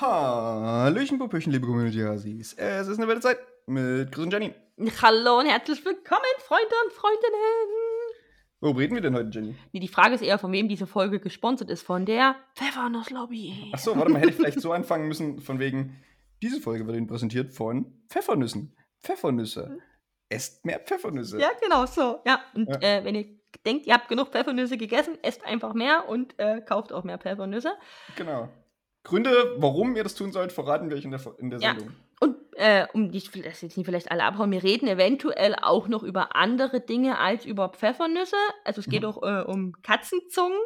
Hallöchen, Popöchen, liebe Community-Hasis. Es ist eine wilde Zeit mit Chris und Jenny. Hallo und herzlich willkommen, Freunde und Freundinnen. Worüber reden wir denn heute, Jenny? Nee, die Frage ist eher, von wem diese Folge gesponsert ist. Von der Pfeffernuss-Lobby. Achso, warte mal, hätte ich vielleicht so anfangen müssen, von wegen, diese Folge wird Ihnen präsentiert von Pfeffernüssen. Pfeffernüsse. Esst mehr Pfeffernüsse. Ja, genau, so. Ja, und Ja. Äh, wenn ihr denkt, ihr habt genug Pfeffernüsse gegessen, esst einfach mehr und äh, kauft auch mehr Pfeffernüsse. Genau. Gründe, warum ihr das tun sollt, verraten wir euch in der, in der Ja. Sendung. Und äh, um die, das jetzt nicht vielleicht alle abhauen, wir reden eventuell auch noch über andere Dinge als über Pfeffernüsse. Also es geht Mhm. auch äh, um Katzenzungen,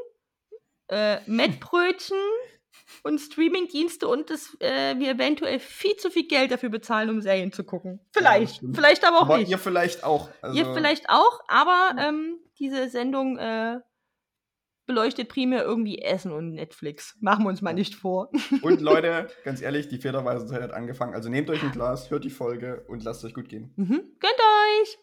äh, Mettbrötchen und Streamingdienste und dass äh, wir eventuell viel zu viel Geld dafür bezahlen, um Serien zu gucken. Vielleicht, stimmt. vielleicht aber auch Aber nicht. ihr vielleicht auch. Also, Ihr vielleicht auch, aber ähm, diese Sendung äh, beleuchtet primär irgendwie Essen und Netflix. Machen wir uns mal nicht vor. Und Leute, ganz ehrlich, die Federweisenzeit hat angefangen. Also nehmt euch ein Glas, hört die Folge und lasst euch gut gehen. Mhm. Gönnt euch!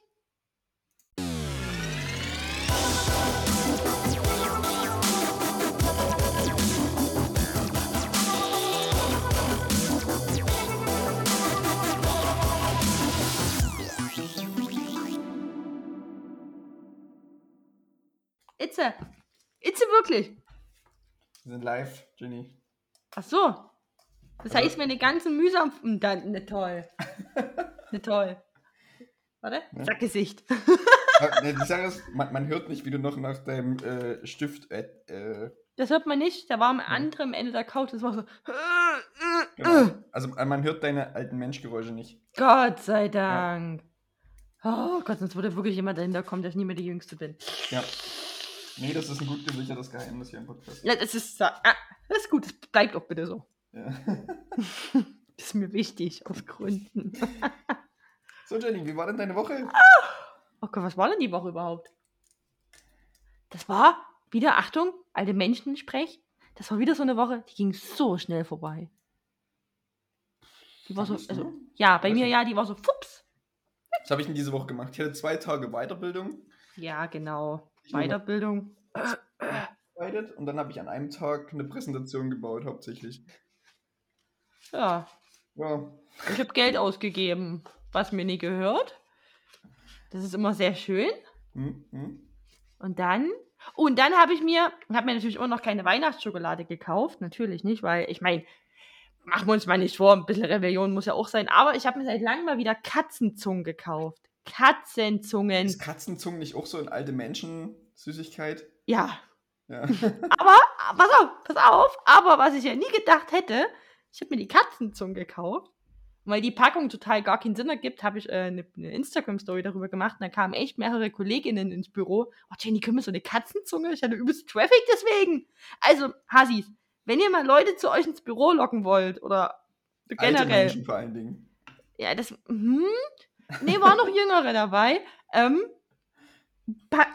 Itze. Itze wirklich. Wir sind live, Jenny. Ach so. Das heißt, meine ganzen mühsam. Hm, Dann, ne toll. Ne toll. Warte, Ja. sag Gesicht. Nee, die Sache ist, man, man hört nicht, wie du noch nach deinem äh, Stift. Äh, äh, Das hört man nicht. Da war am anderen Ende der Couch. Das war so. genau. Also äh, man hört deine alten Menschgeräusche nicht. Gott sei Dank. Oh Gott, sonst würde wirklich jemand dahinter kommen, dass ich nie mehr die Jüngste bin. Ja. Nee, das ist ein gut gesichertes Geheimnis hier im Podcast. Ja, das ist, ah, das ist gut. Das bleibt auch bitte so. Ja. Das ist mir wichtig, aus Gründen. So, Jenny, wie war denn deine Woche? Oh Gott, was war denn die Woche überhaupt? Das war wieder, Achtung, alte Menschen sprech. Das war wieder so eine Woche, die ging so schnell vorbei. Die war so, also, ja, bei mir ja, die war so, fups. Was habe ich denn diese Woche gemacht? Ich hatte zwei Tage Weiterbildung Ja, genau. Weiterbildung. und dann habe ich an einem Tag eine Präsentation gebaut, hauptsächlich. Ja, Ja, ich habe Geld ausgegeben, was mir nie gehört. Das ist immer sehr schön. hm, hm. Und dann, oh, und dann habe ich mir, habe mir natürlich immer noch keine Weihnachtsschokolade gekauft, natürlich nicht, weil ich meine, machen wir uns mal nicht vor, ein bisschen Rebellion muss ja auch sein, aber ich habe mir seit langem mal wieder Katzenzungen gekauft. Katzenzungen. Ist Katzenzungen nicht auch so eine alte Menschen-Süßigkeit? Ja, Ja. aber, pass auf, pass auf, aber was ich ja nie gedacht hätte, ich habe mir die Katzenzungen gekauft. Und Weil die Packung total gar keinen Sinn ergibt, habe ich äh, eine, eine Instagram-Story darüber gemacht. Und da kamen echt mehrere Kolleginnen ins Büro. Oh, Jenny, können wir so eine Katzenzunge? Ich hatte übelst Traffic deswegen. Also, Hasis, wenn ihr mal Leute zu euch ins Büro locken wollt oder Alte generell. Menschen vor allen Dingen. Ja, das. Hm? Nee, waren noch Jüngere dabei. Ähm,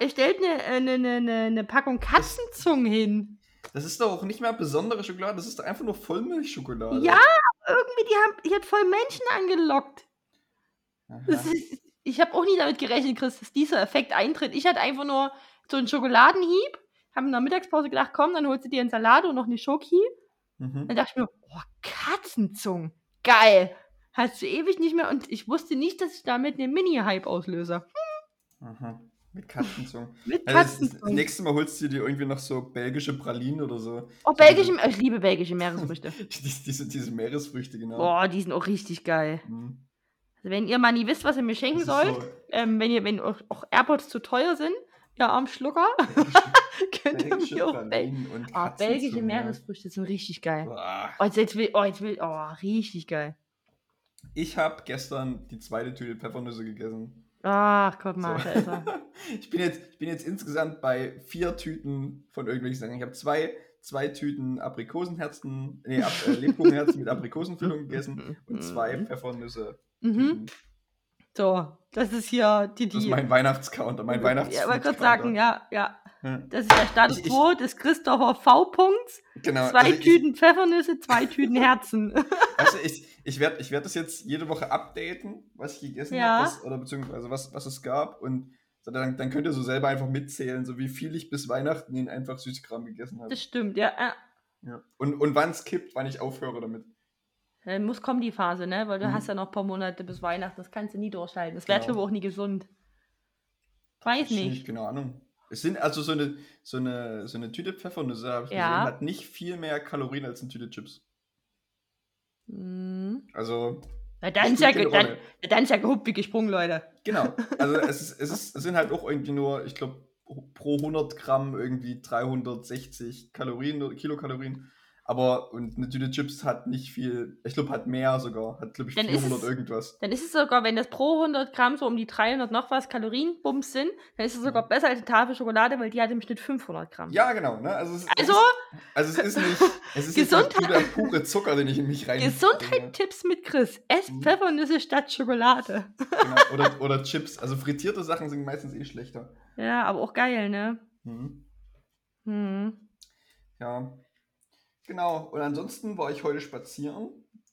stellt eine, eine, eine, eine Packung Katzenzungen hin. Das ist doch auch nicht mehr besondere Schokolade, das ist doch einfach nur Vollmilchschokolade. Ja, irgendwie, die haben, die hat voll Menschen angelockt. Ist, ich habe auch nie damit gerechnet, Chris, dass dieser Effekt eintritt. Ich hatte einfach nur so einen Schokoladenhieb, habe in der Mittagspause gedacht, komm, dann holst du dir einen Salat und noch eine Schoki. Mhm. Dann dachte ich mir, oh, Katzenzungen, geil. Hast du ewig nicht mehr und ich wusste nicht, dass ich damit einen Mini-Hype auslöse. Aha. Mit Katzenzungen. Mit Also Katzenzungen. nächste Mal holst du dir irgendwie noch so belgische Pralinen oder so. Oh, belgische, ich liebe belgische Meeresfrüchte. Diese, diese, Meeresfrüchte, genau. Boah, die sind auch richtig geil. Mhm. Also wenn ihr mal nie wisst, was ihr mir schenken sollt, so ähm, wenn ihr, wenn auch, auch AirPods zu teuer sind, ihr armen Schlucker, könnt ihr belgische mir auch Bel Pralinen und oh, belgische Katzenzungen, ja. Meeresfrüchte sind richtig geil. Boah. Oh, jetzt will, oh, jetzt will, oh, richtig geil. Ich habe gestern die zweite Tüte Pfeffernüsse gegessen. Ach, guck mal, So. da ist er. ich, bin jetzt, ich bin jetzt insgesamt bei vier Tüten von irgendwelchen Sachen. Ich habe zwei, zwei Tüten Aprikosenherzen, nee, Ab äh, Lebkuchenherzen mit Aprikosenfüllung gegessen und zwei Pfeffernüsse. Mhm. So, das ist hier die, Das ist die. mein Weihnachtscounter, mein Weihnachts. ja, wollte gerade sagen, ja, ja. Das ist der Status Ich- ich- quo des Christopher V. Punkts. genau. Zwei also ich- Tüten Pfeffernüsse, zwei Tüten Herzen. Also ich, ich werde ich werd das jetzt jede Woche updaten, was ich gegessen Ja. habe, oder beziehungsweise was, was es gab. Und dann, dann könnt ihr so selber einfach mitzählen, so wie viel ich bis Weihnachten in einfach Süßkram gegessen habe. Das stimmt, ja. ja. Und, und wann es kippt, wann ich aufhöre damit. Dann muss kommen die Phase, ne? Weil du Mhm. hast ja noch ein paar Monate bis Weihnachten. Das kannst du nie durchhalten. Das wäre, Genau. glaube auch nie gesund. Weiß nicht. Keine Ahnung. Es sind also so eine, so eine, so eine Tüte Pfeffernüsse, habe ich Ja. gesehen, hat nicht viel mehr Kalorien als eine Tüte Chips. Mhm. Also, Na, dann, ist ja, dann, dann ist ja gehupt wie gesprungen, Leute. Genau. Also es, ist, es, ist, es sind halt auch irgendwie nur, ich glaube, pro 100 Gramm irgendwie 360 Kalorien oder Kilokalorien. Aber und eine Tüte Chips hat nicht viel, ich glaube, hat mehr sogar, hat glaube ich Dann ist 400 es- irgendwas. Dann ist es sogar, wenn das pro 100 Gramm so um die 300 noch was Kalorienbums sind, dann ist es sogar besser als eine Tafel Schokolade, weil die hat im Schnitt 500 Gramm. Ja, genau. Ne? Also, es, Also, es ist, also es ist nicht, es ist nicht Gesundheit- nur der pure Zucker, den ich in mich rein. Gesundheit-Tipps mit Chris. Ess Mhm. Pfeffernüsse statt Schokolade. Genau. Oder, oder Chips. Also frittierte Sachen sind meistens eh schlechter. Ja, aber auch geil, ne? Mhm. Hm. Ja. Genau. Und ansonsten war ich heute spazieren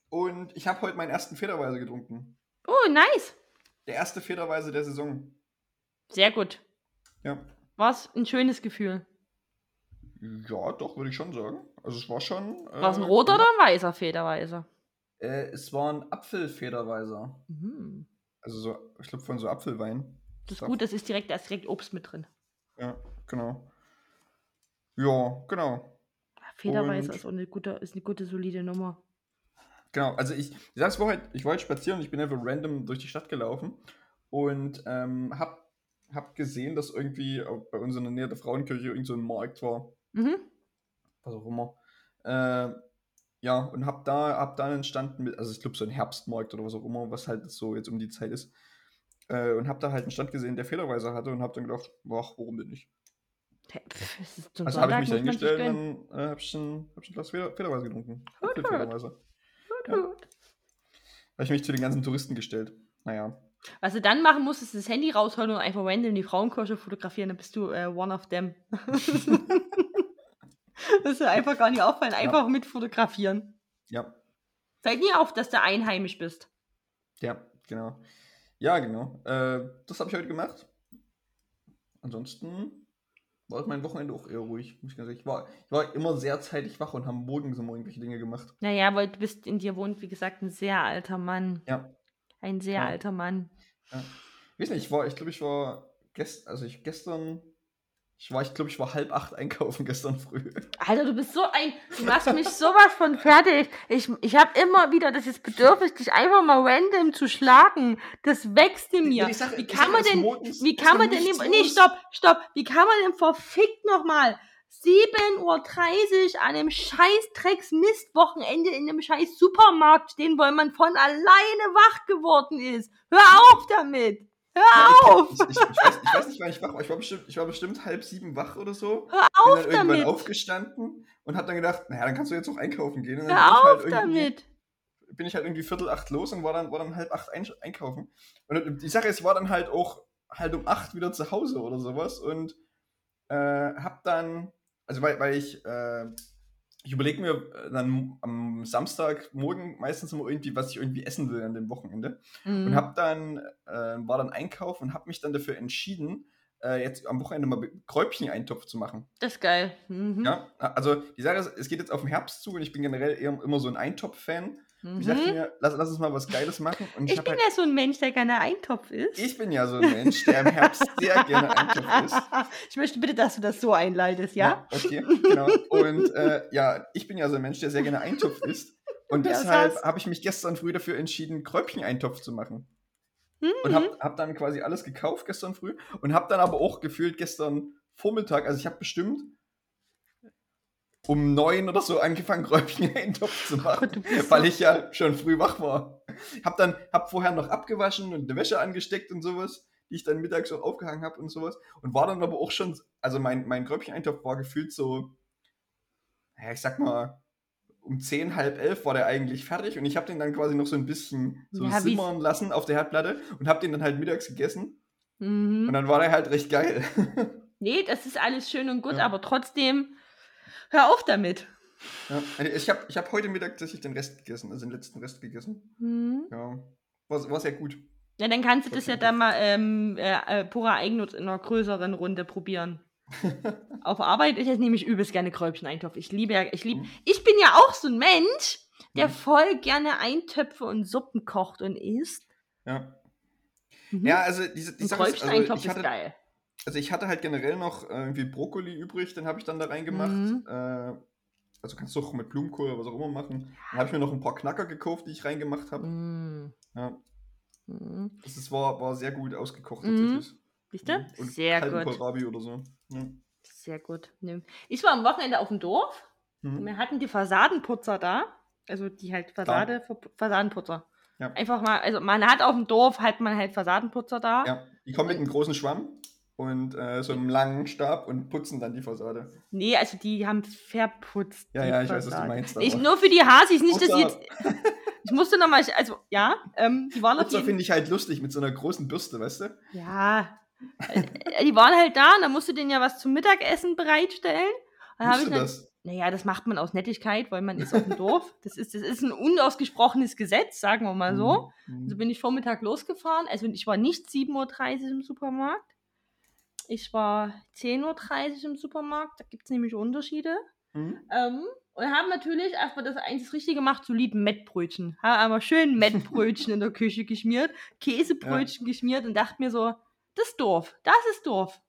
und ich habe heute meinen ersten Federweise getrunken. Oh, nice. Der erste Federweise der Saison. Sehr gut. Ja. Was ein schönes Gefühl. Ja, doch, würde ich schon sagen. Also es war schon. äh, War es ein roter oder ein weißer Federweise? Äh, es war ein Apfelfederweiser. Mhm. Also so, ich glaube von so Apfelwein. Das ist gut, das ist direkt, da ist direkt Obst mit drin. Ja, genau. Ja, genau. Federweise Und- ist auch eine gute, ist eine gute, solide Nummer. Genau, also ich, ich sag's vorher, ich war heute spazieren und ich bin einfach random durch die Stadt gelaufen und ähm, hab, hab gesehen, dass irgendwie bei uns in der Nähe der Frauenkirche irgend so ein Markt war, Mhm. was auch immer. Äh, ja, und hab da, hab da einen Stand mit, also ich glaube so ein Herbstmarkt oder was auch immer, was halt so jetzt um die Zeit ist. Äh, und hab da halt einen Stand gesehen, der Federweiser hatte und hab dann gedacht, ach, warum denn nicht? Pff, Also habe ich mich dahingestellt gönnen. und dann äh, hab ich ein, hab ich ein Glas Feder, Federweiser getrunken. Gut, Apfelfederweiser. ja. Gut. Habe ich mich zu den ganzen Touristen gestellt. Naja. Was du dann machen musst, ist das Handy rausholen und einfach random die Frauenkirche fotografieren, dann bist du äh, one of them. das ist einfach gar nicht auffallen, einfach mit fotografieren. Ja, Fällt nie auf, dass du einheimisch bist. Ja, genau. Ja, genau. Äh, das habe ich heute gemacht. Ansonsten war mein Wochenende auch eher ruhig. Muss ich, ganz ehrlich. ich, war, ich war immer sehr zeitig wach und habe morgens immer irgendwelche Dinge gemacht. Naja, weil du bist in dir wohnt, wie gesagt, ein sehr alter Mann. Ja. Ein sehr Ja. alter Mann. Ich weiß nicht, ich war, ich glaube, ich war gest, also ich gestern, ich war, ich glaube, ich war halb acht einkaufen gestern früh. Alter, du bist so ein. Du machst mich sowas von fertig. Ich, ich habe immer wieder das jetzt Bedürfnis, dich einfach mal random zu schlagen. Das wächst in mir. Sache- Wie kann man denn. Wie kann man denn. Nee, stopp, stopp. Wie kann man denn verfickt nochmal 7.30 Uhr an einem scheiß Drecks-Mist-Wochenende in einem scheiß Supermarkt stehen, weil man von alleine wach geworden ist? Hör auf damit! Hör auf! Ich, ich, ich, weiß, ich weiß nicht, wann ich wach war. Ich war bestimmt, ich war bestimmt halb sieben wach oder so. Hör Bin auf dann irgendwann damit! aufgestanden und habe dann gedacht, naja, dann kannst du jetzt auch einkaufen gehen. Und dann bin Hör ich halt auf irgendwie- damit! bin ich halt irgendwie Viertel acht los und war dann, war dann halb acht ein, einkaufen. Und die Sache ist, war dann halt auch halt um acht wieder zu Hause oder sowas und äh, hab dann, also weil, weil ich, äh, ich überlege mir äh, dann am Samstagmorgen meistens immer irgendwie, was ich irgendwie essen will an dem Wochenende. Und Mhm. hab dann, äh, war dann einkaufen und hab mich dann dafür entschieden, äh, jetzt am Wochenende mal Kräubchen-Eintopf zu machen. Das ist geil. Mhm. Ja, also die Sache ist, es geht jetzt auf den Herbst zu und ich bin generell eher, immer so ein Eintopf-Fan. Mhm. Ich dachte mir, lass, lass uns mal was Geiles machen. Und ich, Ich bin halt, ja so ein Mensch, der gerne Eintopf isst. ich bin ja so ein Mensch, der im Herbst sehr gerne Eintopf isst. Ich möchte bitte, dass du das so einleitest, ja? Okay, genau. Und äh, ja, ich bin ja so ein Mensch, der sehr gerne Eintopf isst. Und Ja, deshalb habe ich mich gestern früh dafür entschieden, Kräubchen-Eintopf zu machen. Und Mhm. habe hab dann quasi alles gekauft gestern früh und habe dann aber auch gefühlt gestern Vormittag, also ich habe bestimmt um neun oder so angefangen, Kräubchen-Eintopf zu machen, Gott, du bist weil ich ja schon früh wach war. Hab dann, hab vorher noch abgewaschen und eine Wäsche angesteckt und sowas, die ich dann mittags auch aufgehangen habe und sowas. Und war dann aber auch schon, also mein, mein Kräubchen-Eintopf war gefühlt so, ja, ich sag mal, um zehn, halb elf war der eigentlich fertig und ich habe den dann quasi noch so ein bisschen so Ja, wie's- simmern lassen auf der Herdplatte und habe den dann halt mittags gegessen und Mhm. dann war der halt recht geil. Nee, das ist alles schön und gut, Ja. aber trotzdem, hör auf damit. ja. Ich habe ich hab heute Mittag tatsächlich den Rest gegessen, also den letzten Rest gegessen. Mhm. Ja, war, war sehr gut. Ja, dann kannst du das ja dann mal ähm, äh, äh, purer Eigennutz in einer größeren Runde probieren. Auf Arbeit ist jetzt nämlich übelst gerne Kräubchen-Eintopf. Ich liebe ja, ich liebe, Mhm. ich bin ja auch so ein Mensch. der Mhm. voll gerne Eintöpfe und Suppen kocht und isst. Ja. Mhm. Ja, also diese die Sache ist, also ich ist hatte, geil. Also ich hatte halt generell noch äh, irgendwie Brokkoli übrig, den habe ich dann da reingemacht. Mhm. Äh, also kannst du auch mit Blumenkohl oder was auch immer machen. Dann habe ich mir noch ein paar Knacker gekauft, die ich reingemacht habe. Mm. Ja, Mm. das ist, war, war sehr gut ausgekocht Mhm. tatsächlich. Du? Mhm. Und Sehr kalten gut. Kohlrabi oder so. Ja. Sehr gut. Ne. Ich war am Wochenende auf dem Dorf. Mhm. Wir hatten die Fassadenputzer da. Also die halt Fassade, Ver- Fassadenputzer. Ja. Einfach mal, also man hat auf dem Dorf hat man halt Fassadenputzer da. ja, die kommen mit einem großen Schwamm und äh, so einem langen Stab und putzen dann die Fassade. Nee, also die haben verputzt. Ja, ja, ich weiß, was du Fassade. meinst. Ich, nur für die Hasis, nicht, dass Putzer- jetzt. Ich musste nochmal, also ja, ähm, die waren auf Putzer jeden finde ich halt lustig mit so einer großen Bürste, weißt du? Ja. Äh, die waren halt da und dann musst du denen ja was zum Mittagessen bereitstellen. Dann habe ich dann, das? naja, das macht man aus Nettigkeit, weil man ist auf dem Dorf. Das ist, das ist ein unausgesprochenes Gesetz, sagen wir mal so. Mhm. Also bin ich Vormittag losgefahren. Also ich war nicht 7.30 Uhr im Supermarkt. Ich war 10.30 Uhr im Supermarkt. Da gibt es nämlich Unterschiede. Mhm. Ähm, und haben natürlich erstmal das eigentlich Richtige gemacht, solid Mettbrötchen. Haben einmal schön Mettbrötchen in der Küche geschmiert, Käsebrötchen geschmiert und dachte mir so, das ist doof, das ist doof.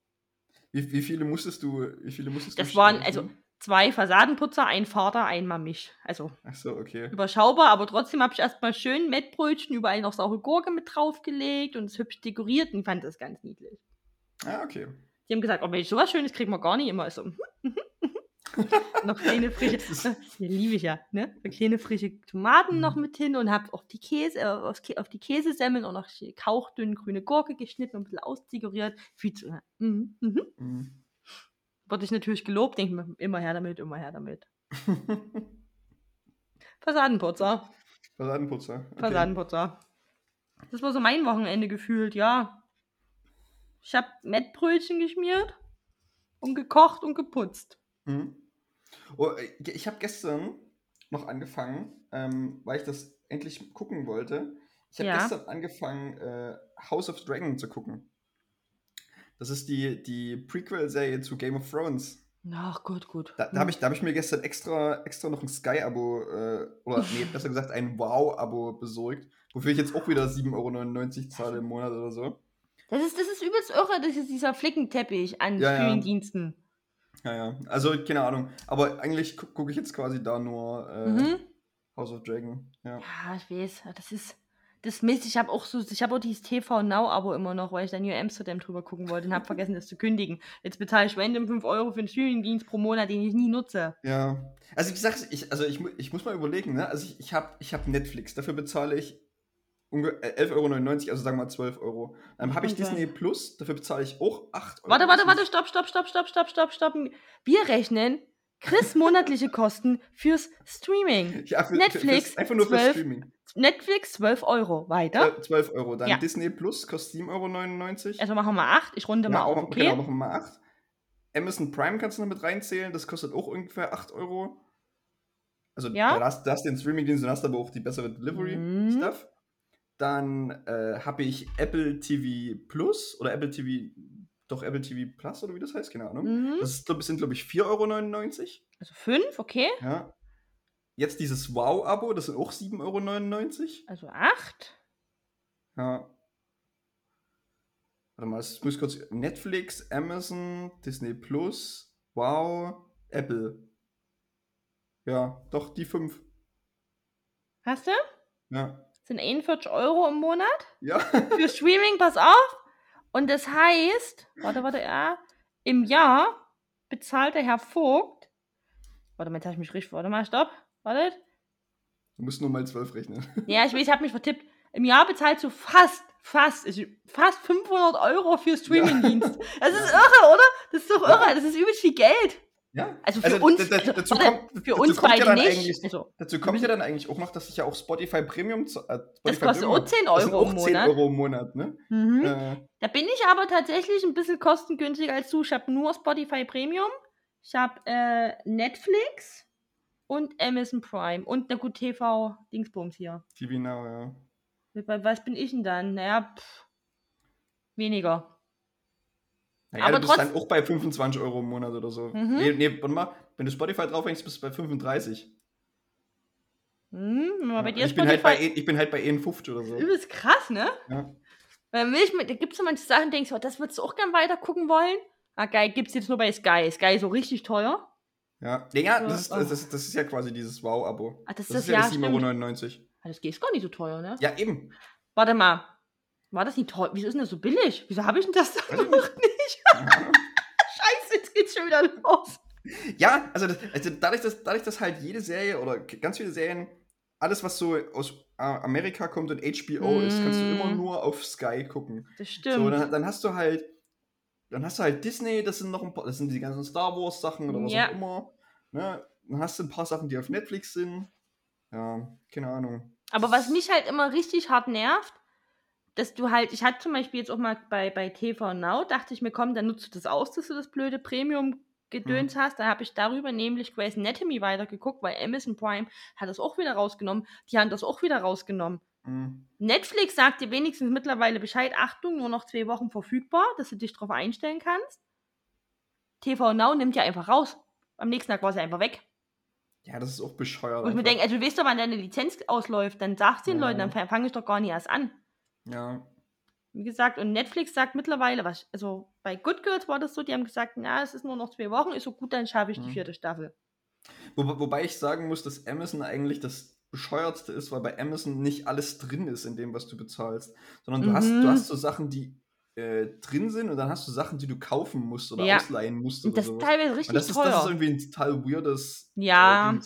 Wie, wie viele musstest du, wie viele musstest Das du waren, streichen? also zwei Fassadenputzer, ein Vater, einmal mich. Also so, okay. überschaubar, aber trotzdem habe ich erstmal schön Mettbrötchen, überall noch saure Gurke mit draufgelegt und es hübsch dekoriert und fand das ganz niedlich. Ah, okay. Die haben gesagt, oh Mensch, sowas Schönes kriegen wir gar nicht immer. Ich So, mhm, mhm, mhm. noch kleine frische, das liebe ich ja, ne? Kleine frische Tomaten noch mit hin und habe auf die Käse, äh, aufs Kä- auf die Käsesemmeln auch noch kauchdünn grüne Gurke geschnitten und ein bisschen ausdekoriert. Viel zu, mhm, mhm. Mhm. Wurde ich natürlich gelobt, denke mir, immer her damit, immer her damit. Fassadenputzer, Fassadenputzer. Okay. Fassadenputzer. Das war so mein Wochenende gefühlt, ja. Ich habe Mettbrötchen geschmiert und gekocht und geputzt. Mhm. Oh, äh, ich habe gestern noch angefangen, ähm, weil ich das endlich gucken wollte. Ich habe Ja. gestern angefangen, äh, House of Dragon zu gucken. Das ist die, die Prequel-Serie zu Game of Thrones. Ach, gut, gut. Da, da habe ich, da hab ich mir gestern extra, extra noch ein Sky-Abo, äh, oder nee, besser gesagt ein Wow-Abo besorgt, wofür ich jetzt auch wieder 7,99 Euro zahle im Monat oder so. Das ist, das ist übelst irre, das ist dieser Flickenteppich an Ja, ja. Streamingdiensten. Ja, ja. Also, keine Ahnung. Aber eigentlich gu gucke ich jetzt quasi da nur äh, Mhm. House of Dragon. Ja. Ja, ich weiß, das ist. Das Mist, ich habe auch so, ich habe auch dieses TV Now-Abo immer noch, weil ich da New Amsterdam drüber gucken wollte und habe vergessen, das zu kündigen. Jetzt bezahle ich random 5 Euro für einen Streamingdienst pro Monat, den ich nie nutze. Ja. Also, wie gesagt, ich, also ich, ich muss mal überlegen, ne? Also, ich, ich habe ich hab Netflix. Dafür bezahle ich 11,99 Euro, also sagen wir mal 12 Euro. Dann habe ich Und dann- Disney Plus. Dafür bezahle ich auch 8 Euro. Warte, warte, warte, stopp, stopp, stopp, stopp, stopp, stopp, stopp. Wir rechnen Chris monatliche Kosten fürs Streaming. Ja, für, Netflix, Für, für, einfach nur für 12 Streaming. Netflix 12 Euro. Weiter. 12 Euro. Dann Ja. Disney Plus kostet 7,99 Euro. Also machen wir 8. Ich runde mal Ja, auf, machen- okay? Genau, machen wir mal 8. Amazon Prime kannst du noch mit reinzählen, das kostet auch ungefähr 8 Euro. Also Ja. da hast, du den Streaming-Dienst und hast aber auch die bessere Mhm. Dann äh, habe ich Apple TV Plus oder Apple TV, doch Apple TV Plus oder wie das heißt, keine Ahnung. Mhm. Das ist, glaub, sind, glaube ich, 4,99 Euro. Also 5, okay. Ja. Jetzt dieses Wow-Abo, das sind auch 7,99 Euro. Also 8. Ja. Warte mal, es muss kurz. Netflix, Amazon, Disney Plus, Wow, Apple. Ja, doch, die fünf. Hast du? Ja. Sind 41 Euro im Monat. Ja. Für Streaming, pass auf. Und das heißt, warte, warte, ja, im Jahr bezahlt der Herr Vogt. Warte mal, jetzt habe ich mich richtig. Warte mal, stopp. Warte. Du musst nur mal zwölf rechnen. Ja, ich weiß, ich habe mich vertippt. Im Jahr bezahlst du fast, fast, fast 500 Euro für Streamingdienst. Das ist irre, oder? Das ist doch irre. Das ist übelst viel Geld. Ja. Also für uns, da- da- also, dazu kommt, für uns beide ja nicht. Also, dazu kommt ja dann eigentlich auch noch, dass ich ja auch Spotify Premium. Äh, das Spotify kostet Premium auch 10 das sind Euro auch im 10 Monat. Euro im Monat, ne? Mhm. Äh, Da bin ich aber tatsächlich ein bisschen kostengünstiger als du. Ich habe nur Spotify Premium, ich habe äh, Netflix und Amazon Prime und na gut TV Dingsbums hier. TV Now, ja. Bei was bin ich denn dann? Naja, pff, weniger. Naja, Aber du bist dann auch bei 25 Euro im Monat oder so. Mhm. Nee, nee, warte mal, wenn du Spotify draufhängst, bist du bei 35. Hm, man bei Ja, dir ich, bin halt bei, ich bin halt bei 51 oder so. Übelst krass, ne? Ja. Weil Milch, da gibt es so manche Sachen, denkst du, oh, das würdest du auch gern weiter gucken wollen. Ah, geil, gibt's jetzt nur bei Sky. Sky ist so richtig teuer. Ja, ja, ja das, ist, Ja, das, ist, das ist ja quasi dieses Wow-Abo. Ah, das ist Das das, ist ja ja, das stimmt. 7,99 Euro. Ah, das ist gar nicht so teuer, ne? Ja, eben. Warte mal. War das nicht teuer? Wieso ist denn das so billig? Wieso habe ich denn das dann noch nicht? Scheiße, jetzt geht's schon wieder los. Ja, also, das, also dadurch, dass, dadurch, dass halt jede Serie oder ganz viele Serien, alles, was so aus Amerika kommt und HBO ist, kannst du immer Mm. nur auf Sky gucken. Das stimmt. So, dann, dann hast du halt, dann hast du halt Disney, das sind noch ein paar, das sind die ganzen Star Wars Sachen oder was Ja. auch immer. Ne? Dann hast du ein paar Sachen, die auf Netflix sind. Ja, keine Ahnung. Aber was mich halt immer richtig hart nervt, dass du halt, ich hatte zum Beispiel jetzt auch mal bei, bei TV Now, dachte ich mir, komm, dann nutzt du das aus, dass du das blöde Premium-Gedöns hast. Da habe ich darüber nämlich Grey's Anatomy weitergeguckt, weil Amazon Prime hat das auch wieder rausgenommen. Die haben das auch wieder rausgenommen. Hm. Netflix sagt dir wenigstens mittlerweile Bescheid, Achtung, nur noch zwei Wochen verfügbar, dass du dich drauf einstellen kannst. TV Now nimmt ja einfach raus. Am nächsten Tag war sie einfach weg. Ja, das ist auch bescheuert. Ich mir einfach. denke, also du weißt doch, wann deine Lizenz ausläuft, dann sagst du den Ja. Leuten, dann fange ich doch gar nicht erst an. Ja. Wie gesagt, und Netflix sagt mittlerweile, was, also bei Good Girls war das so, die haben gesagt, na, es ist nur noch zwei Wochen, ist so gut, dann schaffe ich die Mhm. vierte Staffel. Wo, wobei ich sagen muss, dass Amazon eigentlich das bescheuertste ist, weil bei Amazon nicht alles drin ist in dem, was du bezahlst. Sondern du, hast, Mhm. du hast so Sachen, die äh, drin sind und dann hast du Sachen, die du kaufen musst oder Ja. ausleihen musst Und das ist sowas. teilweise Und richtig das ist, teuer. das ist irgendwie ein total weirdes. Ja. äh,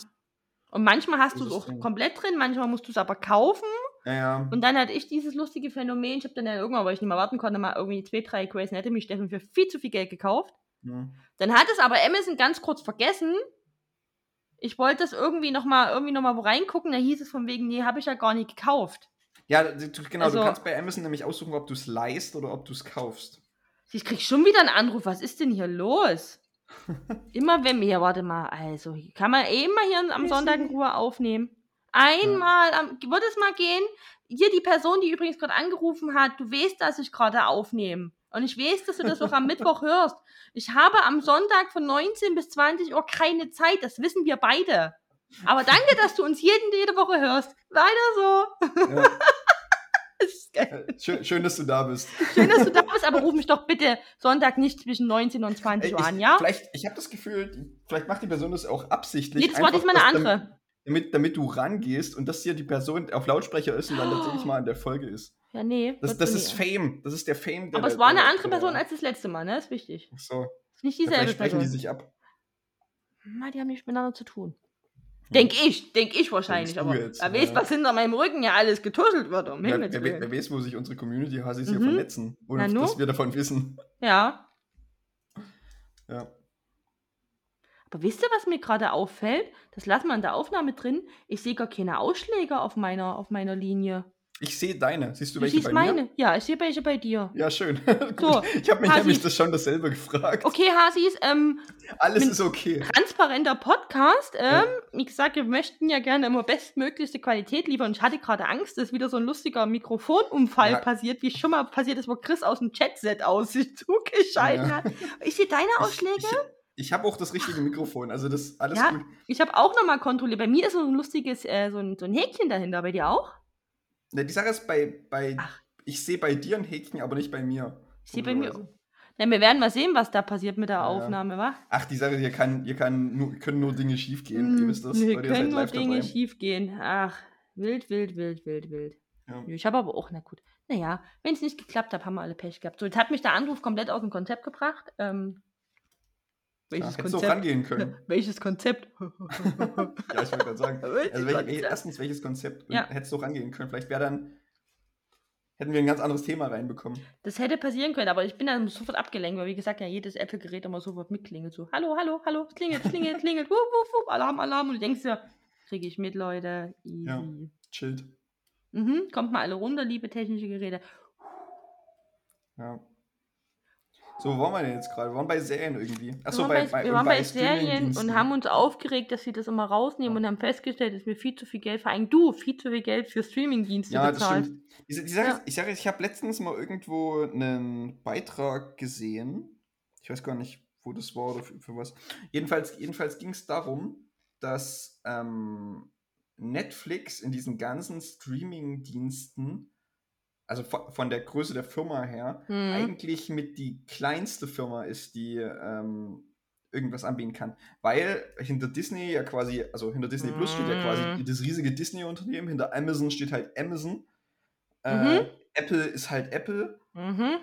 und manchmal hast du es ist auch drin. komplett drin, manchmal musst du es aber kaufen. Ja. Und dann hatte ich dieses lustige Phänomen, ich habe dann ja irgendwann, weil ich nicht mehr warten konnte, mal irgendwie zwei, drei Grey's Anatomy Staffeln für viel zu viel Geld gekauft. ja. Dann hat es aber Amazon ganz kurz vergessen. Ich wollte das irgendwie nochmal irgendwie noch mal wo reingucken, da hieß es von wegen, nee, habe ich ja gar nicht gekauft. Ja, du, genau, Also- du kannst bei Amazon nämlich aussuchen, ob du es leist oder ob du es kaufst. Ich krieg schon wieder einen Anruf. Was ist denn hier los? Immer wenn wir, warte mal, also kann man eben mal hier am Sonntag in Ruhe aufnehmen. Einmal, am, wird es mal gehen? Hier die Person, die übrigens gerade angerufen hat, du weißt, dass ich gerade aufnehme. Und ich weiß, dass du das auch am Mittwoch hörst. Ich habe am Sonntag von 19 bis 20 Uhr keine Zeit. Das wissen wir beide. Aber danke, dass du uns jeden, jede Woche hörst. Weiter so. Ja. Äh, schön, schön, dass du da bist. Schön, dass du da bist, aber ruf mich doch bitte Sonntag nicht zwischen 19 und 20 Ey, Uhr an, ja? Vielleicht, ich habe das Gefühl, vielleicht macht die Person das auch absichtlich. Nee, das war diesmal eine andere. Damit, damit du rangehst und dass hier die Person auf Lautsprecher ist und dann tatsächlich mal in der Folge ist. Ja, nee. Das, das ist. Fame. Das ist der Fame. Der Aber es war eine der- andere der- Person als das letzte Mal, ne? Ist wichtig. Ach so. Ist nicht Ja, dieselbe vielleicht sprechen Person. die sich ab. Na, die haben nichts miteinander zu tun. Denk ich, denk ich wahrscheinlich, Denkst du aber jetzt, wer weiß, ja. was hinter meinem Rücken ja alles getuschelt wird, um Wer, Himmels wer, wer, Willen. weiß, wo sich unsere Community-Hasis hier Mhm. vernetzen. Ohne Na, nu? dass wir davon wissen. Ja. Ja. Aber wisst ihr, was mir gerade auffällt? Das lassen wir in der Aufnahme drin. Ich sehe gar keine Ausschläge auf meiner, auf meiner Linie. Ich sehe deine. Siehst du Du welche siehst bei meine. mir? Ja, ich sehe welche bei dir. Ja, schön. So. Ich habe mich Hasis. nämlich das schon dasselbe gefragt. Okay, Hasis, ähm, Alles ist okay. transparenter Podcast. Ähm, Wie gesagt, wir möchten ja gerne immer bestmöglichste Qualität liefern. Und ich hatte gerade Angst, dass wieder so ein lustiger Mikrofonunfall Ja. passiert, wie schon mal passiert ist, wo Chris aus dem Chatset aus sich zugeschaltet Ja. hat. Ich sehe deine Ausschläge. Ich, ich habe auch das richtige Mikrofon. Also das ist alles Ja. gut. Ich habe auch nochmal kontrolliert. Bei mir ist so ein lustiges, äh, so, ein, so ein Häkchen dahinter. Bei dir auch? Ne, die Sache ist bei, bei Ach. ich sehe bei dir ein Häkchen, aber nicht bei mir. Ich sehe bei mir. Komischerweise. Na, wir werden mal sehen, was da passiert mit der Ja. Aufnahme, wa? Ach, die Sache, hier, kann, hier kann nur, können nur Dinge schief gehen. Ihr wisst das, seid können nur Dinge dabei. schief gehen. Ach, wild, wild, wild, wild, wild. Ja. Ich habe aber auch, na gut. Naja, wenn es nicht geklappt hat, haben wir alle Pech gehabt. So, jetzt hat mich der Anruf komplett aus dem Konzept gebracht. Ähm, welches hättest du auch Konzept? rangehen können. welches Konzept? Ja, ich wollte gerade sagen. Also welche, Konzept? erstens, welches Konzept? Ja. Hättest du rangehen können. Vielleicht wäre dann, hätten wir ein ganz anderes Thema reinbekommen. Das hätte passieren können, aber ich bin dann sofort abgelenkt, weil wie gesagt, ja jedes Apple-Gerät immer sofort mitklingelt. So, hallo, hallo, hallo, klingelt, klingelt, klingelt, wup, wup, wup, Alarm, Alarm. Und du denkst dir, kriege ich mit, Leute, easy. Ja. Chillt. Mhm, kommt mal alle runter, liebe technische Geräte. Ja. So, wo waren wir denn jetzt gerade? Wir waren bei Serien irgendwie. Achso, wir bei, waren bei, bei, wir waren bei Serien Streamingdiensten. und haben uns aufgeregt, dass sie das immer rausnehmen Ja. und haben festgestellt, dass wir viel zu viel Geld, vor allem du, viel zu viel Geld für Streamingdienste Ja, das bezahlst. stimmt. Die Sache, Ja. ich sage, ich habe letztens mal irgendwo einen Beitrag gesehen. Ich weiß gar nicht, wo das war oder für, für was. Jedenfalls, jedenfalls ging es darum, dass ähm, Netflix in diesen ganzen Streaming-Diensten, also von, der Größe der Firma her, Mhm. eigentlich mit die kleinste Firma ist, die ähm, irgendwas anbieten kann. Weil hinter Disney ja quasi, also hinter Disney Plus steht ja quasi Mhm. das riesige Disney-Unternehmen, hinter Amazon steht halt Amazon. Äh, Mhm. Apple ist halt Apple. Mhm.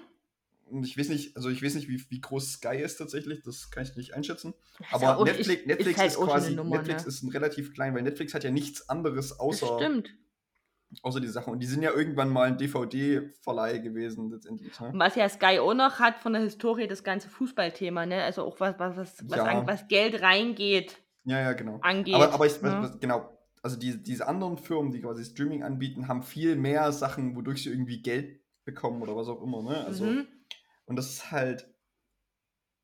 Und ich weiß nicht, also ich weiß nicht, wie, wie groß Sky ist tatsächlich, das kann ich nicht einschätzen. Ist Aber Netflix, ist- Netflix ist, halt schon quasi, Nummer, Netflix ne? ist ein relativ klein, weil Netflix hat ja nichts anderes Das außer, stimmt. Außer die Sachen. Und die sind ja irgendwann mal ein DVD-Verleih gewesen, letztendlich. Ne? Was ja Sky auch noch hat von der Historie, das ganze Fußballthema, ne? Also auch was, was, was, was, Ja. an, was Geld reingeht, Ja, ja, genau. angeht. Aber, aber ich, ne? was, was, genau, also die, diese anderen Firmen, die quasi Streaming anbieten, haben viel mehr Sachen, wodurch sie irgendwie Geld bekommen oder was auch immer. Ne? Also, mhm. Und das ist halt.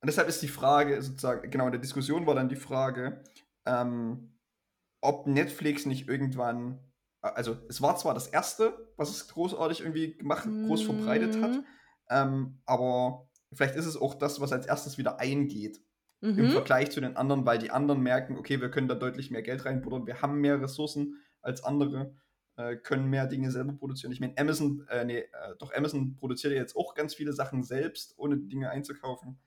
Und deshalb ist die Frage, sozusagen, genau, in der Diskussion war dann die Frage, ähm, ob Netflix nicht irgendwann. Also, es war zwar das erste, was es großartig irgendwie gemacht, groß verbreitet hat, Mhm. ähm, aber vielleicht ist es auch das, was als erstes wieder eingeht im Mhm. Vergleich zu den anderen, weil die anderen merken, okay, wir können da deutlich mehr Geld reinbuttern, wir haben mehr Ressourcen als andere, äh, können mehr Dinge selber produzieren. Ich meine, Amazon, äh, nee, äh, doch Amazon produziert ja jetzt auch ganz viele Sachen selbst, ohne Dinge einzukaufen.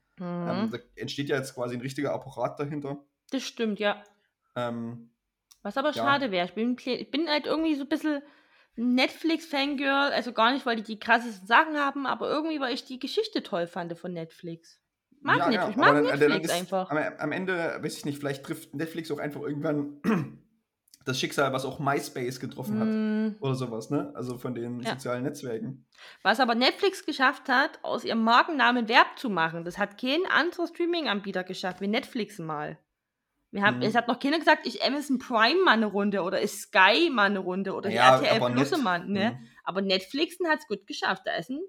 Ähm, Mhm. da entsteht ja jetzt quasi ein richtiger Apparat dahinter. Das stimmt, ja. Ähm, Was aber Ja. schade wäre. Ich bin, ich bin halt irgendwie so ein bisschen Netflix-Fangirl. Also gar nicht, weil die die krassesten Sachen haben, aber irgendwie, weil ich die Geschichte toll fand von Netflix. Mag ja, nicht. ja, mag dann- dann Netflix ist einfach. Am, am Ende, weiß ich nicht, vielleicht trifft Netflix auch einfach irgendwann das Schicksal, was auch MySpace getroffen hat. Mm, Oder sowas, ne? Also von den Ja. sozialen Netzwerken. Was aber Netflix geschafft hat, aus ihrem Markennamen Verb zu machen, das hat kein anderer Streaming-Anbieter geschafft, wie Netflix mal. Wir haben, Mhm. Es hat noch keiner gesagt, ich Amazon Prime mal eine Runde oder ich Sky mal eine Runde oder Ja, RTL Plus mal, ne? Mhm. Aber Netflix hat es gut geschafft. Da ist ein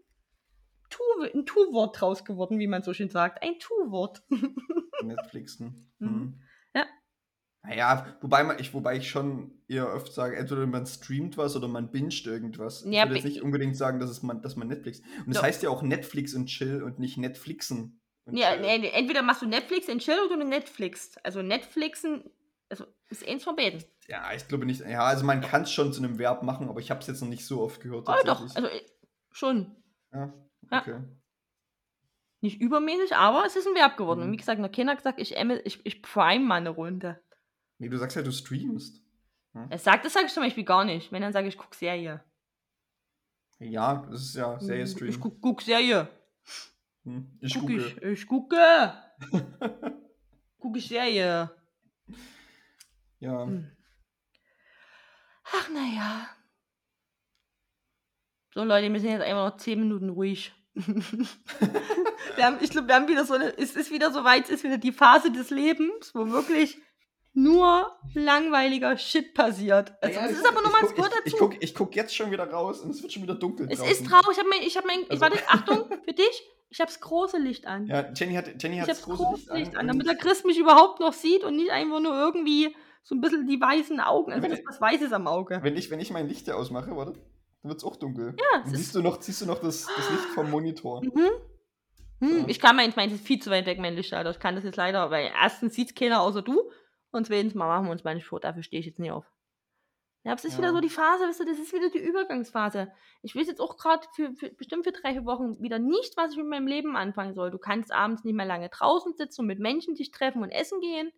Tu- ein Tu-Wort draus geworden, wie man so schön sagt. Ein Tu-Wort. Netflixen. Mhm. Mhm. Ja. Naja, wobei, man, ich, wobei ich schon eher oft sage, entweder man streamt was oder man binget irgendwas. Ich Ja, würde jetzt nicht unbedingt sagen, dass, es man, dass man Netflix. Und es So. heißt ja auch Netflix und Chill und nicht Netflixen. Ja, nee, nee, entweder machst du Netflix in Chill oder du Netflix. Also Netflixen, also ist eins von beiden. ja, ich glaube nicht. Ja, also man kann es schon zu einem Verb machen, aber ich habe es jetzt noch nicht so oft gehört. Oh, doch, also äh, schon. ja, ja. okay. Nicht übermäßig, aber es ist ein Verb geworden. Mhm. Und wie gesagt, noch keiner hat gesagt, ich, ich, ich prime mal eine Runde. Nee, du sagst ja, du streamst. Er sagt, das sage ich zum Beispiel gar nicht. Wenn, dann sage ich, guck Serie. Ja, das ist ja Serie Ich guck, guck Serie. Hm, Ich Guck gucke. ich. Ich gucke. guck ich Serie. Ja. Hm. Ach, naja. So, Leute, wir sind jetzt einfach noch 10 Minuten ruhig. wir haben, ich glaube, wir haben wieder so eine, es ist wieder so weit, es ist wieder die Phase des Lebens, wo wirklich nur langweiliger Shit passiert. Also, Ja, es ist aber nochmal ein Spur Ich, ich dazu. gucke guck jetzt schon wieder raus und es wird schon wieder dunkel. es draußen. ist traurig. Ich habe mein, ich habe mein, ich Also- warte, Achtung, für dich, ich habe das große Licht an. Ja, Jenny hat, Jenny ich hat habe das große große Licht an, und- damit der Chris mich überhaupt noch sieht und nicht einfach nur irgendwie so ein bisschen die weißen Augen. Also, Wenn das was Weißes am Auge. Wenn ich, wenn ich mein Licht hier ausmache, warte, dann wird es auch dunkel. Ja, es siehst du noch, siehst du noch das, das Licht vom Monitor. Mhm. Hm, So. Ich kann mein, ich meine, das ist viel zu weit weg, mein Lichtschalter. Ich kann das jetzt leider, weil erstens sieht es keiner außer du und zweitens mal machen wir uns meine Spur. Dafür stehe ich jetzt nicht auf. Ja, aber es ist Ja. wieder so die Phase, weißt du, das ist wieder die Übergangsphase. Ich weiß jetzt auch gerade für, für bestimmt für drei, vier Wochen wieder nicht, was ich mit meinem Leben anfangen soll. Du kannst abends nicht mehr lange draußen sitzen und mit Menschen dich treffen und essen gehen.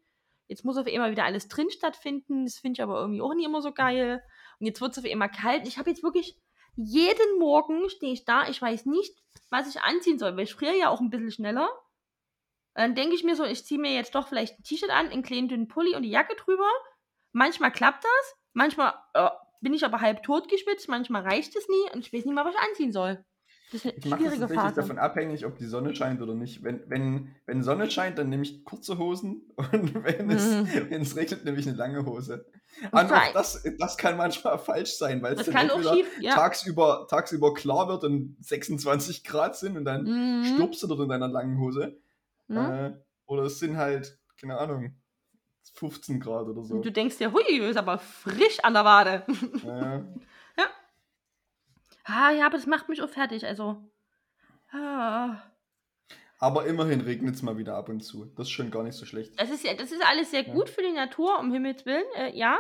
Jetzt muss auf einmal wieder alles drin stattfinden. Das finde ich aber irgendwie auch nicht immer so geil. Und jetzt wird es auf einmal kalt. Ich habe jetzt wirklich jeden Morgen stehe ich da, ich weiß nicht, was ich anziehen soll, weil ich friere ja auch ein bisschen schneller. Dann denke ich mir so, ich ziehe mir jetzt doch vielleicht ein T-Shirt an, einen kleinen dünnen Pulli und die Jacke drüber. Manchmal klappt das, manchmal äh, bin ich aber halb tot geschwitzt, manchmal reicht es nie und ich weiß nicht mal, was ich anziehen soll. Das ist eine Ich mache das schwierige Phase. davon abhängig, ob die Sonne scheint oder nicht. Wenn, wenn, wenn Sonne scheint, dann nehme ich kurze Hosen und wenn, es, Mhm. wenn es regnet, nehme ich eine lange Hose. Und auch allem- das, das kann manchmal falsch sein, weil es dann kann auch entweder schief, ja. tagsüber, tagsüber klar wird und 26 Grad sind und dann Mhm. stirbst du dort in deiner langen Hose. Ja. Äh, oder es sind halt, keine Ahnung, 15 Grad oder so. Und du denkst dir, hui, ist aber frisch an der Wade. Äh, ah, ja, aber das macht mich auch fertig, also. Ah. aber immerhin regnet es mal wieder ab und zu. Das ist schon gar nicht so schlecht. Das ist ja, das ist alles sehr Ja. gut für die Natur, um Himmels Willen, äh, ja.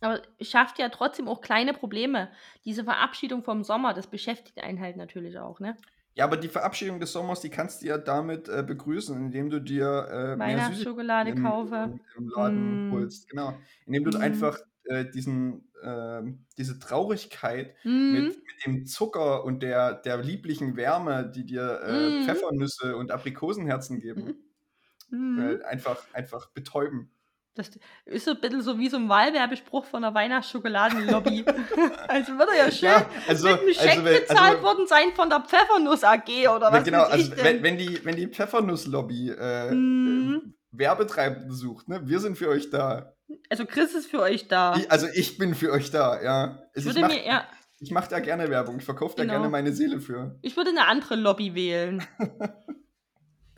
Aber es schafft ja trotzdem auch kleine Probleme. Diese Verabschiedung vom Sommer, das beschäftigt einen halt natürlich auch, ne? Ja, aber die Verabschiedung des Sommers, die kannst du ja damit äh, begrüßen, indem du dir äh, Weihnachtsschokolade im, kaufe. im, Laden Mm. holst. Genau. Indem du Mm. einfach äh, diesen, ähm, diese Traurigkeit Mhm. mit, mit dem Zucker und der, der lieblichen Wärme, die dir äh, Mm. Pfeffernüsse und Aprikosenherzen geben, Mhm. äh, einfach, einfach betäuben. Das ist so ein bisschen so wie so ein Wahlwerbespruch von der Weihnachtsschokoladenlobby. also würde ja schön Ja, also, mit einem Scheck also, wenn- bezahlt also, worden sein von der Pfeffernuss AG oder was genau, weiß ich also denn. wenn, wenn die, wenn die Pfeffernusslobby äh, Mhm. Werbetreibende sucht, ne? Wir sind für euch da. Also Chris ist für euch da. Ich, also ich bin für euch da, ja. ich Also würde ich mach, mir eher, ich mach da gerne Werbung. Ich verkaufe da Genau. gerne meine Seele für. ich würde eine andere Lobby wählen.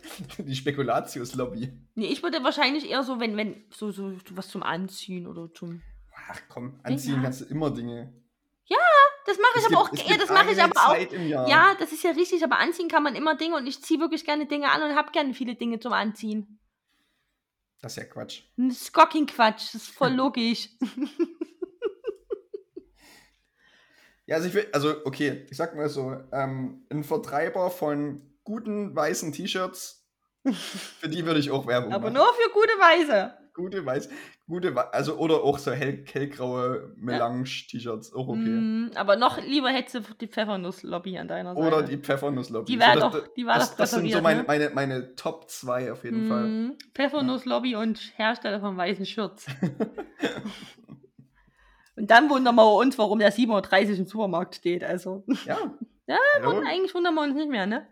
Die Spekulatius-Lobby. Nee, ich würde wahrscheinlich eher so, wenn, wenn, so, so, was zum Anziehen oder zum. Ach komm, anziehen Ja. kannst du immer Dinge. Das mache ich Es aber auch, gibt- ja, das mache ich aber auch. Ja, das ist ja richtig, aber anziehen kann man immer Dinge und ich ziehe wirklich gerne Dinge an und habe gerne viele Dinge zum Anziehen. Das ist ja Quatsch. Das ist gar kein Quatsch, das ist voll logisch. Ja, also ich will, also okay, ich sag mal so, ähm, ein Vertreiber von guten weißen T-Shirts, für die würde ich auch Werbung aber machen. nur für gute Weise. Gute weiß, gute, Wei- also oder auch so hell, hellgraue Melange-T-Shirts, auch okay. Mm, aber noch lieber hättest du die Pfeffernuss-Lobby an deiner Seite. Oder die Pfeffernusslobby. Die wär So, das- doch- die war das, doch das sind so meine, ne? meine, meine Top 2 auf jeden Fall. Mm, Pfeffernuss-Lobby und Hersteller von weißen Shirts. und dann wundern wir uns, warum der 7.30 Uhr im Supermarkt steht. Also, Ja. Ja, eigentlich wundern wir uns nicht mehr, ne?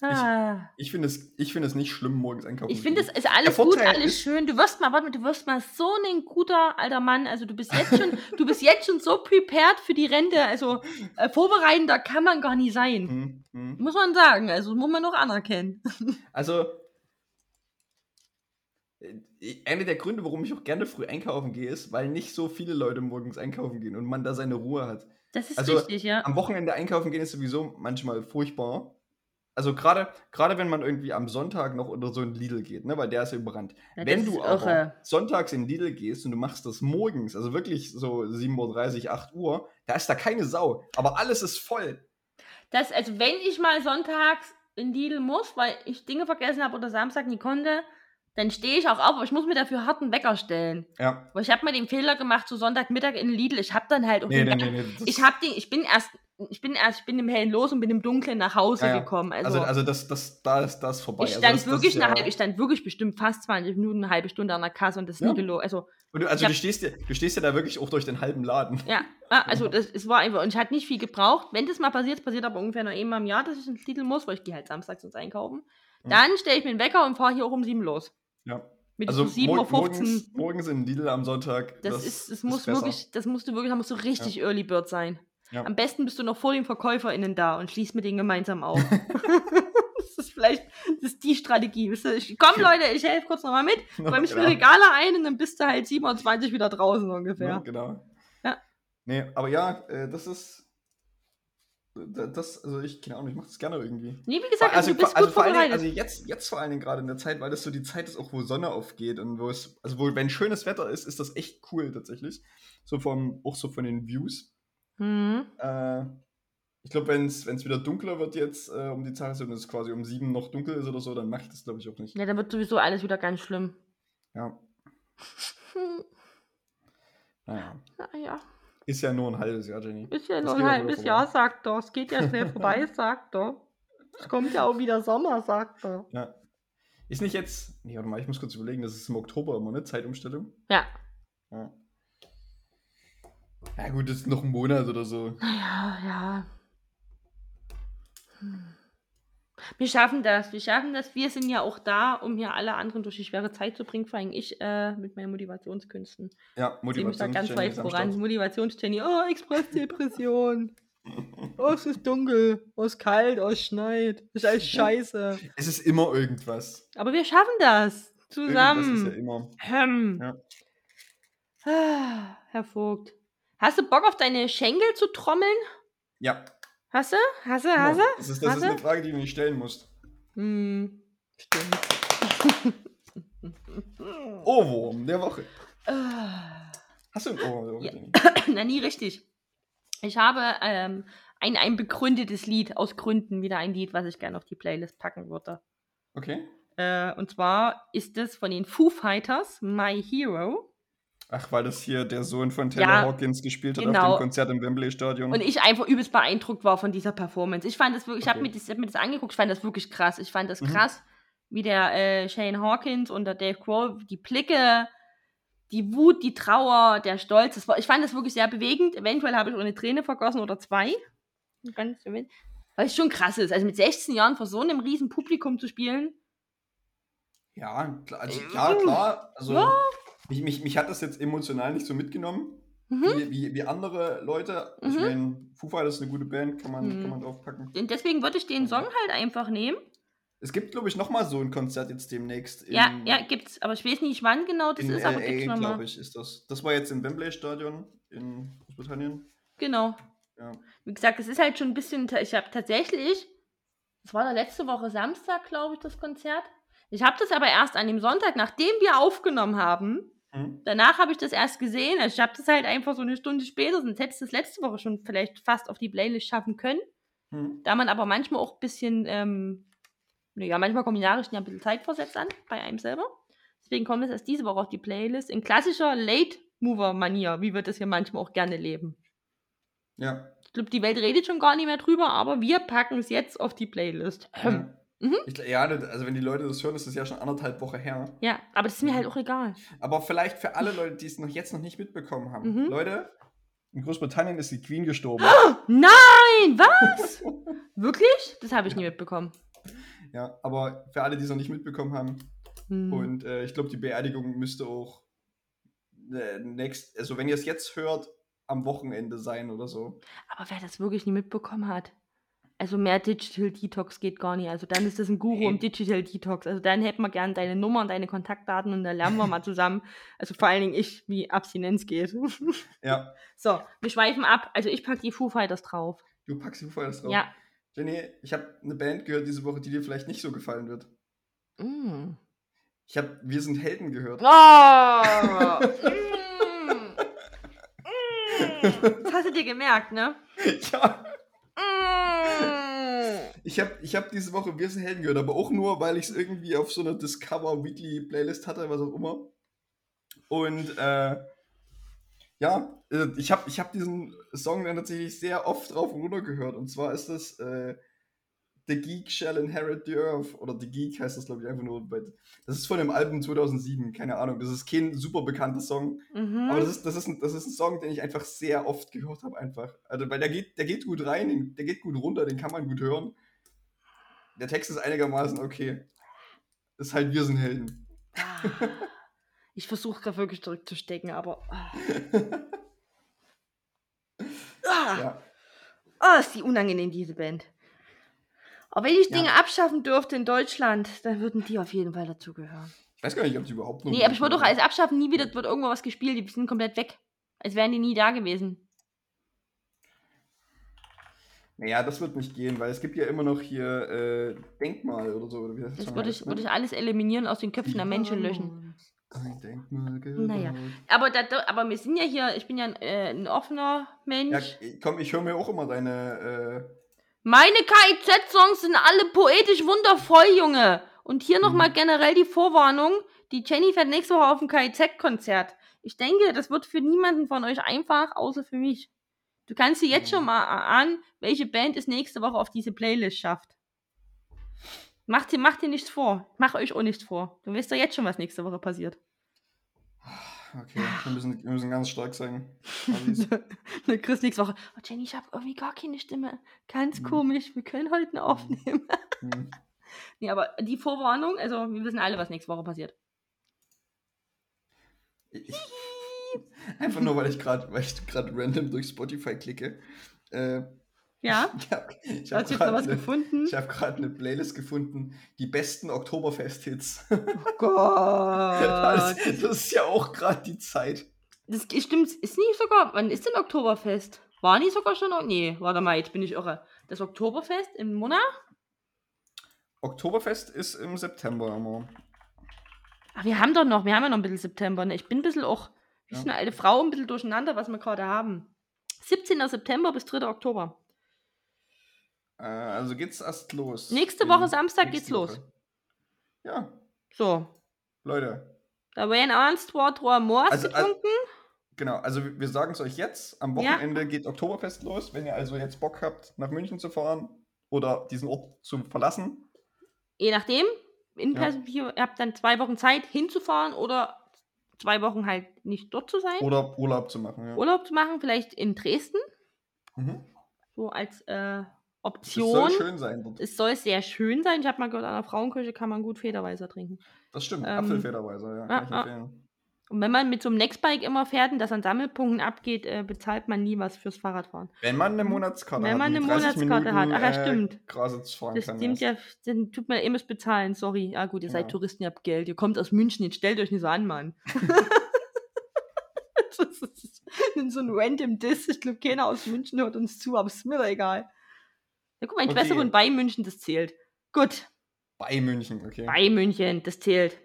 Ah. Ich finde es, ich finde es nicht schlimm, morgens einkaufen Ich zu finde, es ist alles gut, alles ist- schön. Du wirst mal, warte mal, du wirst mal so ein guter alter Mann. Also du bist jetzt schon, du bist jetzt schon so prepared für die Rente. Also äh, vorbereitender kann man gar nicht sein. Hm, hm. Muss man sagen. Also muss man noch anerkennen. Also, äh, einer der Gründe, warum ich auch gerne früh einkaufen gehe, ist, weil nicht so viele Leute morgens einkaufen gehen und man da seine Ruhe hat. Das ist Also, richtig, ja. Am Wochenende einkaufen gehen ist sowieso manchmal furchtbar. Also gerade gerade wenn man irgendwie am Sonntag noch unter so einen Lidl geht, ne, weil der ist ja überrannt. Ja, wenn du aber irre. sonntags in Lidl gehst und du machst das morgens, also wirklich so 7.30 Uhr, 8 Uhr, da ist da keine Sau. Aber alles ist voll. Das, also wenn ich mal sonntags in Lidl muss, weil ich Dinge vergessen habe oder Samstag nie konnte, dann stehe ich auch auf, aber ich muss mir dafür harten Wecker stellen. Ja. Weil ich habe mal den Fehler gemacht, so Sonntagmittag in Lidl. Ich habe dann halt auch Nee, den nee, nee, das- Ich hab den, ich bin erst, ich bin erst, ich bin im Hellen los und bin im Dunklen nach Hause Ja, ja. gekommen. Also, also, also das, das, da ist das vorbei. ich Also stand das, das wirklich eine ja- halbe, ich stand wirklich bestimmt fast 20 Minuten, eine halbe Stunde an der Kasse und das Ja. gelogen. Also, Und du, also Ich du hab- stehst, ja, du stehst ja da wirklich auch durch den halben Laden. ja, also das, es war einfach, und ich hatte nicht viel gebraucht. Wenn das mal passiert, passiert aber ungefähr nur einmal im Jahr, dass ich ins Lidl muss, weil ich gehe halt samstags ins Einkaufen. Dann stelle ich mir einen Wecker und fahre hier auch um 7 los. Ja. Mit Also so 7.15 mor Uhr. morgens, morgens in Lidl am Sonntag. Das, ist, das muss wirklich, das musst du wirklich, da musst du richtig Early Bird sein. Ja. Am besten bist du noch vor den VerkäuferInnen da und schließt mit denen gemeinsam auf. das ist vielleicht, das ist die Strategie. Ich, komm Leute, ich helfe kurz nochmal mit, räume ich Genau. Regale ein und dann bist du halt 27 wieder draußen ungefähr. Ja, genau. Ja. Nee, aber ja, äh, das ist. Da- Das, also ich, keine Ahnung, ich mache das gerne irgendwie. Nee, wie gesagt, also, Also, du bist also gut vor allen Dingen, vorbereitet. also jetzt, jetzt vor allen Dingen gerade in der Zeit, weil das so die Zeit ist, auch wo Sonne aufgeht und wo es, also wo, wenn schönes Wetter ist, ist das echt cool tatsächlich. So vom, auch so von den Views. mhm. Äh, ich glaube, wenn es wieder dunkler wird jetzt äh, um die Tageszeit und es quasi um sieben noch dunkel ist oder so, dann mache ich das glaube ich auch nicht. Ja, dann wird sowieso alles wieder ganz schlimm. Ja, Hm, naja. naja, Ist ja nur ein halbes Jahr, Jenny. ist ja Das nur ein halbes. Jahr, sagt er. Es geht ja schnell vorbei, sagt er. Es kommt ja auch wieder Sommer, sagt er. Ja. Ist nicht jetzt. Nee, warte mal, ich muss kurz überlegen, das ist im Oktober immer, ne? Zeitumstellung. Ja. Ja. Ja, gut, das ist noch ein Monat oder so. Ja, ja. Hm. Wir schaffen das, wir schaffen das. Wir sind ja auch da, um hier alle anderen durch die schwere Zeit zu bringen, vor allem ich äh, mit meinen Motivationskünsten. Ja, Ich sehe mich da Motivation. ganz weit voran. Motivationsjenny, oh, Expressdepression. Oh, es ist dunkel, oh, es ist kalt, oh, es schneit. Es ist alles scheiße. Es ist immer irgendwas. Aber wir schaffen das. Irgendwas ist Zusammen. ja immer. Hm. Ja. Ah, Herr Vogt. Hast du Bock auf deine Schenkel zu trommeln? Ja. Hast du? Hast du? Hast du? Das ist, das Hast ist eine Frage, die du nicht stellen musst. Hm, stimmt. Ohrwurm der Woche. Hast du ein Ohr? Ja. Na, nie richtig. Ich habe ähm, ein, ein begründetes Lied, aus Gründen wieder ein Lied, was ich gerne auf die Playlist packen würde. Okay. Äh, und zwar ist es von den Foo Fighters, My Hero. Ach, weil das hier der Sohn von Taylor Ja, Hawkins gespielt hat auf genau. dem Konzert im Wembley-Stadion. Und ich einfach übelst beeindruckt war von dieser Performance. Ich fand das wirklich, ich habe Okay. mir, das- hab mir das angeguckt, ich fand das wirklich krass. Ich fand das Mhm. krass, wie der äh, Shane Hawkins und der Dave Grohl, die Blicke, die Wut, die Trauer, der Stolz. Das war, ich fand das wirklich sehr bewegend. Eventuell habe ich auch eine Träne vergossen oder zwei. Ganz, weil es schon krass ist. Also mit 16 Jahren vor so einem riesen Publikum zu spielen. Ja, klar, also, ja, klar. Also, ja. Mich, mich, mich hat das jetzt emotional nicht so mitgenommen, Mhm. wie, wie, wie andere Leute. Ich Mhm. meine, Foo Fighters ist eine gute Band, kann man, Mhm. kann man draufpacken. Und deswegen würde ich den Song halt einfach nehmen. Es gibt, glaube ich, noch mal so ein Konzert jetzt demnächst. Ja, ja, gibt's. Aber ich weiß nicht, wann genau das in ist, aber gibt's nochmal. glaube ich, ist das. Das war jetzt im Wembley-Stadion in Großbritannien. Genau. Ja. Wie gesagt, es ist halt schon ein bisschen. Ich habe tatsächlich. Es war da letzte Woche Samstag, glaube ich, das Konzert. Ich habe das aber erst an dem Sonntag, nachdem wir aufgenommen haben. Hm? Danach habe ich das erst gesehen. Also ich habe das halt einfach so eine Stunde später, sonst hätte ich das letzte Woche schon vielleicht fast auf die Playlist schaffen können. Hm? Da man aber manchmal auch ein bisschen, ähm, ja, manchmal kommen die Nachrichten ja ein bisschen zeitversetzt an, bei einem selber. Deswegen kommt es erst diese Woche auf die Playlist in klassischer Late-Mover-Manier, wie wir das hier manchmal auch gerne leben. Ja. Ich glaube, die Welt redet schon gar nicht mehr drüber, aber wir packen es jetzt auf die Playlist. Ja. Mhm. Ich, ja, das- also wenn die Leute das hören, ist das ja schon anderthalb Wochen her. Ja, aber das ist mir halt auch egal. Aber vielleicht für alle Leute, die es noch jetzt noch nicht mitbekommen haben. Mhm. Leute, in Großbritannien ist die Queen gestorben. Nein, was? Wirklich? Das habe ich nie mitbekommen. ja, aber für alle, die es noch nicht mitbekommen haben. Hm. Und äh, ich glaube, die Beerdigung müsste auch äh, next, also wenn ihr es jetzt hört, am Wochenende sein oder so. Aber wer das wirklich nie mitbekommen hat. Also mehr Digital Detox geht gar nicht. Also dann ist das ein Guru Nee. im Digital Detox. Also dann hätten wir gern deine Nummer und deine Kontaktdaten und dann lernen wir mal zusammen. Also vor allen Dingen ich, wie Abstinenz geht. Ja, so, wir schweifen ab. Also ich packe die Foo Fighters drauf. du packst die Feuer drauf. Ja. Jenny, ich habe eine Band gehört diese Woche, die dir vielleicht nicht so gefallen wird. Mm. Ich habe Wir sind Helden gehört. Oh! mm. Mm. Das hast du dir gemerkt, ne? ja. Ich habe ich hab diese Woche Wir sind Helden gehört, aber auch nur, weil ich es irgendwie auf so einer Discover Weekly Playlist hatte, was auch immer. Und äh, ja, äh, ich habe ich hab diesen Song dann tatsächlich sehr oft drauf und runter gehört. Und zwar ist das äh, The Geek Shall Inherit the Earth. Oder The Geek heißt das, glaube ich, einfach nur. Das ist von dem Album 2007, keine Ahnung. Das ist kein super bekannter Song. Mhm. Aber das ist, das, ist ein, das ist ein Song, den ich einfach sehr oft gehört habe, einfach. Also, weil der geht, der geht gut rein, der geht gut runter, den kann man gut hören. Der Text ist einigermaßen okay. Ist halt, wir sind Helden. Ah. Ich versuche gerade wirklich zurückzustecken, aber. Ah, ah. Ja. Ah, ist die unangenehm, diese Band. Aber wenn ich Ja. Dinge abschaffen dürfte in Deutschland, dann würden die auf jeden Fall dazugehören. Ich weiß gar nicht, ob die überhaupt noch. Nee, aber ich würde doch als Abschaffen nie wieder, wird irgendwo was gespielt, die sind komplett weg. Als wären die nie da gewesen. Naja, das wird nicht gehen, weil es gibt ja immer noch hier äh, Denkmal oder so. Oder wie das Das würde heißt, ich, ne? würde ich alles eliminieren, aus den Köpfen der Menschen löschen. Ein Denkmal Naja. gebaut. Aber, da, aber wir sind ja hier, ich bin ja ein, äh, ein offener Ja, Mensch. komm, ich höre mir auch immer deine. Äh, Meine KIZ-Songs sind alle poetisch wundervoll, Junge. Und hier nochmal Mhm. generell die Vorwarnung. Die Jenny fährt nächste Woche auf ein KIZ-Konzert. Ich denke, das wird für niemanden von euch einfach, außer für mich. Du kannst dir jetzt Mhm. schon mal erahnen, welche Band es nächste Woche auf diese Playlist schafft. Macht dir, macht dir nichts vor. Mach euch auch nichts vor. Du weißt doch jetzt schon, was nächste Woche passiert. okay, wir müssen, wir müssen ganz stark sein. Ne, Chris nächste Woche. Oh, Jenny, ich habe irgendwie gar keine Stimme. Ganz Mhm. komisch. Wir können heute noch aufnehmen. Hm. Nee, aber die Vorwarnung, also wir wissen alle, was nächste Woche passiert. Ich, einfach nur, weil ich gerade weil ich gerade random durch Spotify klicke. Äh, Ja, ich habe hab gerade hab grad eine Playlist gefunden, die besten Oktoberfest-Hits. Oh Gott. das, das ist ja auch gerade die Zeit. Das stimmt, ist nicht sogar, wann ist denn Oktoberfest? War nicht sogar schon, nee, warte mal, jetzt bin ich irre. Das Oktoberfest im Monat? Oktoberfest ist im September immer. Ach, wir haben doch noch, wir haben ja noch ein bisschen September, ne? Ich bin ein bisschen auch, Bin eine alte Frau, ein bisschen durcheinander, was wir gerade haben. 17. September bis 3. Oktober. Äh, also geht's erst los. Nächste Woche Samstag geht's los. Woche. Ja, So, Leute. da werden ernst Wort Rohr Moors Also, also- getrunken. Genau, also wir sagen es euch jetzt. Am Ja. Wochenende geht Oktoberfest los. Wenn ihr also jetzt Bock habt, nach München zu fahren oder diesen Ort zu verlassen. Je nachdem, in Ja. Ihr habt dann zwei Wochen Zeit hinzufahren oder zwei Wochen halt nicht dort zu sein. Oder Urlaub zu machen. Ja. Urlaub zu machen, vielleicht in Dresden, Mhm. so als äh, Es Option. soll schön sein dort. Es soll sehr schön sein. Ich habe mal gehört, an der Frauenkirche kann man gut Federweiser trinken. Das stimmt, ähm, Apfelfederweiser, ja, kann ich ah, ah. Und wenn man mit so einem Nextbike immer fährt und das an Sammelpunkten abgeht, äh, bezahlt man nie was fürs Fahrradfahren. Wenn man eine Monatskarte Wenn hat. man die eine 30 Monatskarte hat. Ach ja, äh, stimmt. Fahren Das kann. stimmt ja, dann tut man, ihr müsst bezahlen, sorry. Ja gut, ihr seid Genau. Touristen, ihr habt Geld, ihr kommt aus München, jetzt stellt euch nicht so an, Mann. das ist so ein random Diss. Ich glaube, keiner aus München hört uns zu, aber ist mir doch egal. Ja, guck mal, meine Okay. Wohnt bei München, das zählt. Gut, Bei München, okay. bei München, das zählt.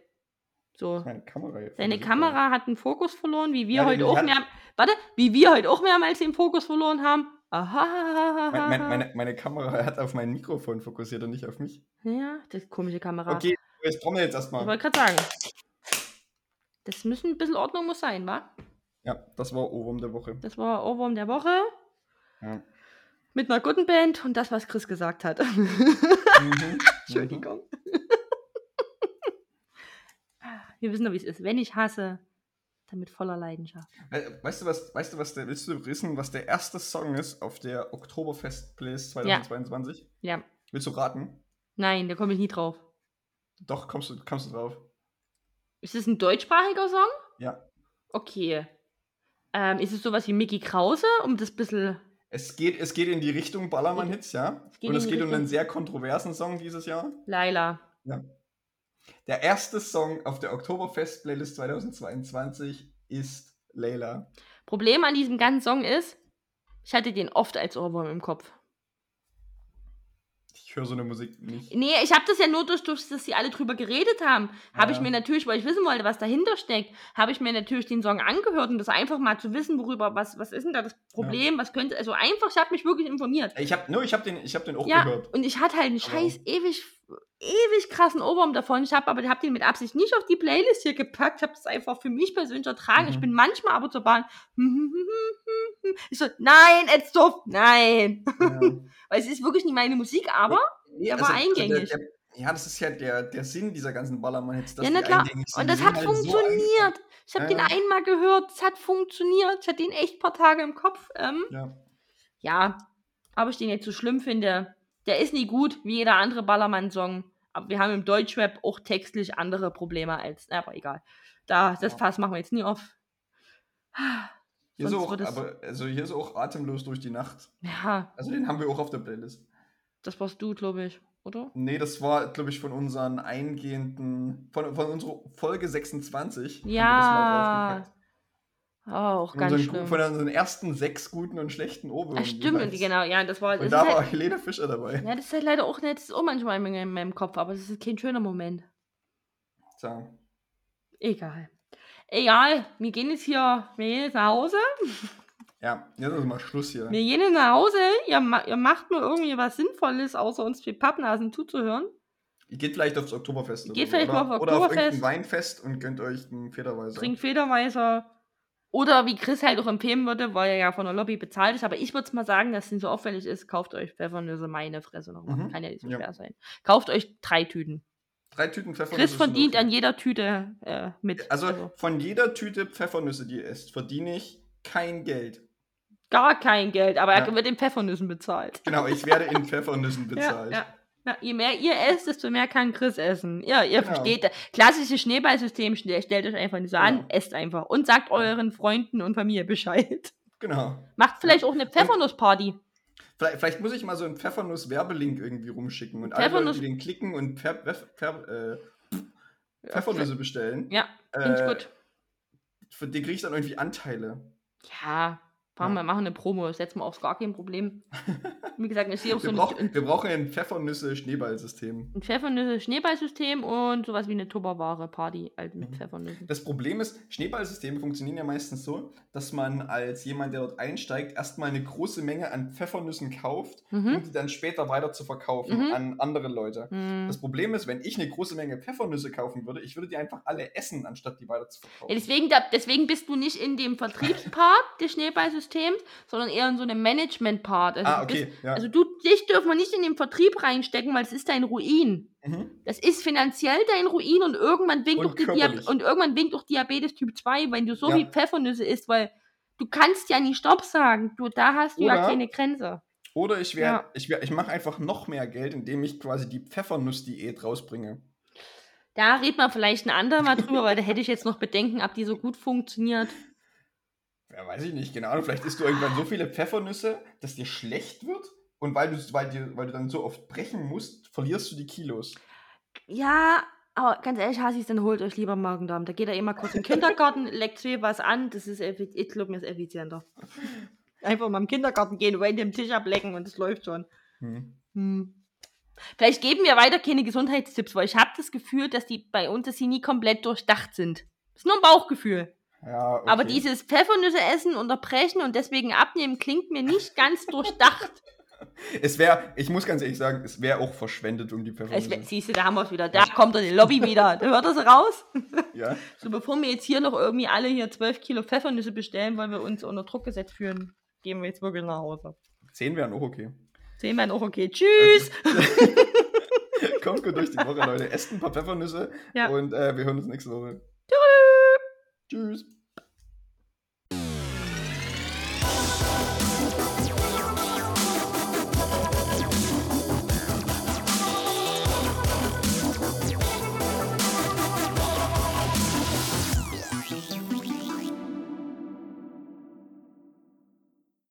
So. Meine Kamera Super. Kamera hat einen Fokus verloren, wie wir Ja, heute auch mehr. Warte, wie wir heute auch mehrmals den Fokus verloren haben. Aha. Mein, mein, meine, meine Kamera hat auf mein Mikrofon fokussiert und nicht auf mich. ja, das ist komische Kamera. Okay, ich trommel jetzt Ich erstmal. wollte gerade sagen. Das müssen ein bisschen Ordnung muss sein, wa? Ja, das war Ohrwurm der Woche. Das war Ohrwurm der Woche Ja. mit einer guten Band und das, was Chris gesagt hat. Mhm. Entschuldigung. Wir wissen doch, wie es ist. Wenn ich hasse, dann mit voller Leidenschaft. We- Weißt du, was, weißt du, was der, willst du wissen, was der erste Song ist auf der Oktoberfest-Playlist 2022? Ja. Willst du raten? Nein, da komme ich nie drauf. Doch, kommst du, kommst du drauf. Ist es ein deutschsprachiger Song? Ja. Okay. Ähm, ist es sowas wie Mickey Krause, um das bisschen. Es geht, es geht in die Richtung Ballermann-Hits, ja. Es Und es geht um Richtung- einen sehr kontroversen Song dieses Jahr. Laila. Ja. Der erste Song auf der Oktoberfest-Playlist 2022 ist Layla. Problem an diesem ganzen Song ist, ich hatte den oft als Ohrwurm im Kopf. Ich höre so eine Musik nicht. Nee, ich habe das ja nur durch, durch, dass sie alle drüber geredet haben. Habe ich Ja. mir natürlich, weil ich wissen wollte, was dahinter steckt, habe ich mir natürlich den Song angehört und das einfach mal zu wissen, worüber, was, was ist denn da das Problem, was könnte, also einfach, ich habe mich wirklich informiert. Ich habe no, ich hab den, ich hab den auch Ja, gehört. und ich hatte halt einen scheiß ewig, ewig krassen Ohrwurm davon. Ich habe aber hab den mit Absicht nicht auf die Playlist hier gepackt. Ich habe das einfach für mich persönlich ertragen. Ich Mhm. bin manchmal aber zur Bahn. Ich so, nein, jetzt doof, nein. Ja. Weil es ist wirklich nicht meine Musik, aber Nee, Der war eingängig. der, der, ja, das ist ja der, der Sinn dieser ganzen Ballermann-Hits. Ja, na klar. Und Die das hat halt so funktioniert. ich habe Ja, den einmal gehört, es hat funktioniert. Ich hatte den echt ein paar Tage im Kopf. Ähm, Ja. ja, ob ich den jetzt so schlimm finde, der ist nie gut, wie jeder andere Ballermann-Song. Aber wir haben im Deutschrap auch textlich andere Probleme als, aber egal. Da, das. Fass machen wir jetzt nie auf. Hier ist auch, aber, also hier ist auch Atemlos durch die Nacht. Ja, Also den haben wir auch auf der Playlist. das warst du, glaube ich, oder? Nee, das war, glaube ich, von unseren eingehenden, von, von unserer Folge 26. haben wir das Ja. Oh, auch ganz unseren, schlimm. Von unseren ersten sechs guten und schlechten Ohrwürmern. Ach, stimmt, genau, ja, das war. Und da halt, war Helene Fischer dabei. ja, das ist halt leider auch nicht, das ist auch manchmal in meinem, in meinem Kopf, aber das ist kein schöner Moment. Tja. Egal. Egal, wir gehen jetzt hier, wir gehen jetzt nach Hause. Ja, jetzt ist mal Schluss hier. Wir gehen jetzt nach Hause. Ihr, ma ihr macht mir irgendwie was Sinnvolles, außer uns vier Pappnasen zuzuhören. Ihr geht vielleicht aufs Oktoberfest. Geht so, vielleicht oder, mal auf Oder auf Oktoberfest. irgendein Weinfest und gönnt euch einen Federweiser. Trinkt Federweiser. Oder wie Chris halt auch empfehlen würde, weil er ja von der Lobby bezahlt ist. Aber ich würde es mal sagen, dass es nicht so auffällig ist. Kauft euch Pfeffernüsse, meine Fresse nochmal. Mhm, Kann ja nicht so ja. schwer sein. Kauft euch drei Tüten. Drei Tüten Pfeffernüsse. Chris verdient an jeder Tüte äh, mit. Also von jeder Tüte Pfeffernüsse, die ihr esst, verdiene ich kein Geld. gar kein Geld, aber Ja. er wird in Pfeffernüssen bezahlt. Genau, ich werde in Pfeffernüssen bezahlt. Ja, ja. Ja, je mehr ihr esst, desto mehr kann Chris essen. Ja, ihr Genau. versteht. Klassisches Schneeballsystem, ste- stellt euch einfach nicht so an, Genau. esst einfach. Und sagt euren Freunden und Familie Bescheid. Genau. Macht vielleicht auch eine Pfeffernussparty. Vielleicht, vielleicht muss ich mal so einen Pfeffernuss-Werbelink irgendwie rumschicken und alle Leute, die den klicken und Pfer Pfer äh, Pfeffernüsse bestellen, Ja, finde ich äh, gut. für die kriege ich dann irgendwie Anteile. Ja, Ja. wir machen eine Promo, setzen wir aufs gar kein Problem. Wie gesagt, auch so Wir, brauch, wir brauchen ein Pfeffernüsse-Schneeballsystem. ein Pfeffernüsse-Schneeballsystem und sowas wie eine Tupperware-Party, halt mit Mhm. Pfeffernüssen. Das Problem ist, Schneeballsysteme funktionieren ja meistens so, dass man als jemand, der dort einsteigt, erstmal eine große Menge an Pfeffernüssen kauft, um Mhm. die dann später weiter zu verkaufen Mhm. an andere Leute. Mhm. Das Problem ist, wenn ich eine große Menge Pfeffernüsse kaufen würde, ich würde die einfach alle essen, anstatt die weiter zu Ja, verkaufen. deswegen, da, deswegen bist du nicht in dem Vertriebspart des Schneeballsystems, sondern eher in so einem Management-Part. Also, ah, du bist, okay. Ja. also du, dich dürfen wir nicht in den Vertrieb reinstecken, weil es ist dein Ruin. mhm. Das ist finanziell dein Ruin und irgendwann winkt, Und auch, die und irgendwann winkt auch Diabetes Typ 2, wenn du so Ja. viel Pfeffernüsse isst, weil du kannst ja nicht Stopp sagen. Du, da hast du ja Oder- keine Grenze. Oder ich werde, Ja. ich, werd, ich mache einfach noch mehr Geld, indem ich quasi die Pfeffernuss-Diät rausbringe. Da redet man vielleicht ein andermal drüber, weil da hätte ich jetzt noch Bedenken, ob die so gut funktioniert. Ja, weiß ich nicht, genau. Vielleicht isst du irgendwann so viele Pfeffernüsse, dass dir schlecht wird. Und weil du, weil, dir, weil du dann so oft brechen musst, verlierst du die Kilos. Ja, aber ganz ehrlich, Hasis, dann holt euch lieber Magen-Darm. Da geht er immer kurz im Kindergarten, leckt zwei was an. Das ist, ich glaube, mir ist effizienter. Einfach mal im Kindergarten gehen, random Tisch ablecken und es läuft schon. Hm. Hm. Vielleicht geben wir weiter keine Gesundheitstipps, weil ich habe das Gefühl, dass die bei uns, dass sie nie komplett durchdacht sind. Das ist nur ein Bauchgefühl. Ja, okay. Aber dieses Pfeffernüsse essen, unterbrechen und deswegen abnehmen, klingt mir nicht ganz durchdacht. Es wäre, ich muss ganz ehrlich sagen, es wäre auch verschwendet um die Pfeffernüsse. wär- Siehst du, da haben wir es wieder. Da kommt er die Lobby wieder. Da hört er sie raus. ja? So, bevor wir jetzt hier noch irgendwie alle hier 12 Kilo Pfeffernüsse bestellen, weil wir uns unter Druck gesetzt fühlen, gehen wir jetzt wirklich nach Hause. Zehn wären auch okay. Sehen wir auch okay. Tschüss! Kommt gut durch die Woche, Leute. Esst ein paar Pfeffernüsse Ja. und äh, wir hören uns nächste Woche. Tschüss.